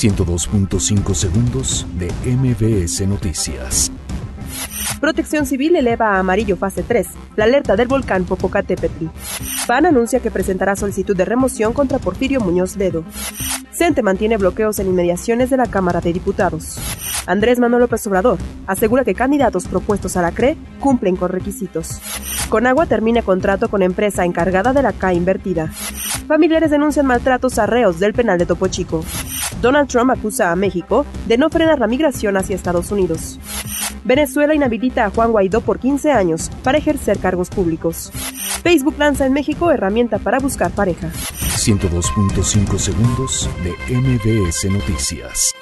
102.5 segundos de MBS Noticias. Protección Civil eleva a amarillo fase 3 la alerta del volcán Popocatépetl. PAN anuncia que presentará solicitud de remoción contra Porfirio Muñoz Ledo. CENTE mantiene bloqueos en inmediaciones de la Cámara de Diputados. Andrés Manuel López Obrador asegura que candidatos propuestos a la CRE cumplen con requisitos. Conagua termina contrato con empresa encargada de la CA invertida. Familiares denuncian maltratos a reos del penal de Topo Chico. Donald Trump acusa a México de no frenar la migración hacia Estados Unidos. Venezuela inhabilita a Juan Guaidó por 15 años para ejercer cargos públicos. Facebook lanza en México herramienta para buscar pareja. 102.5 segundos de MBS Noticias.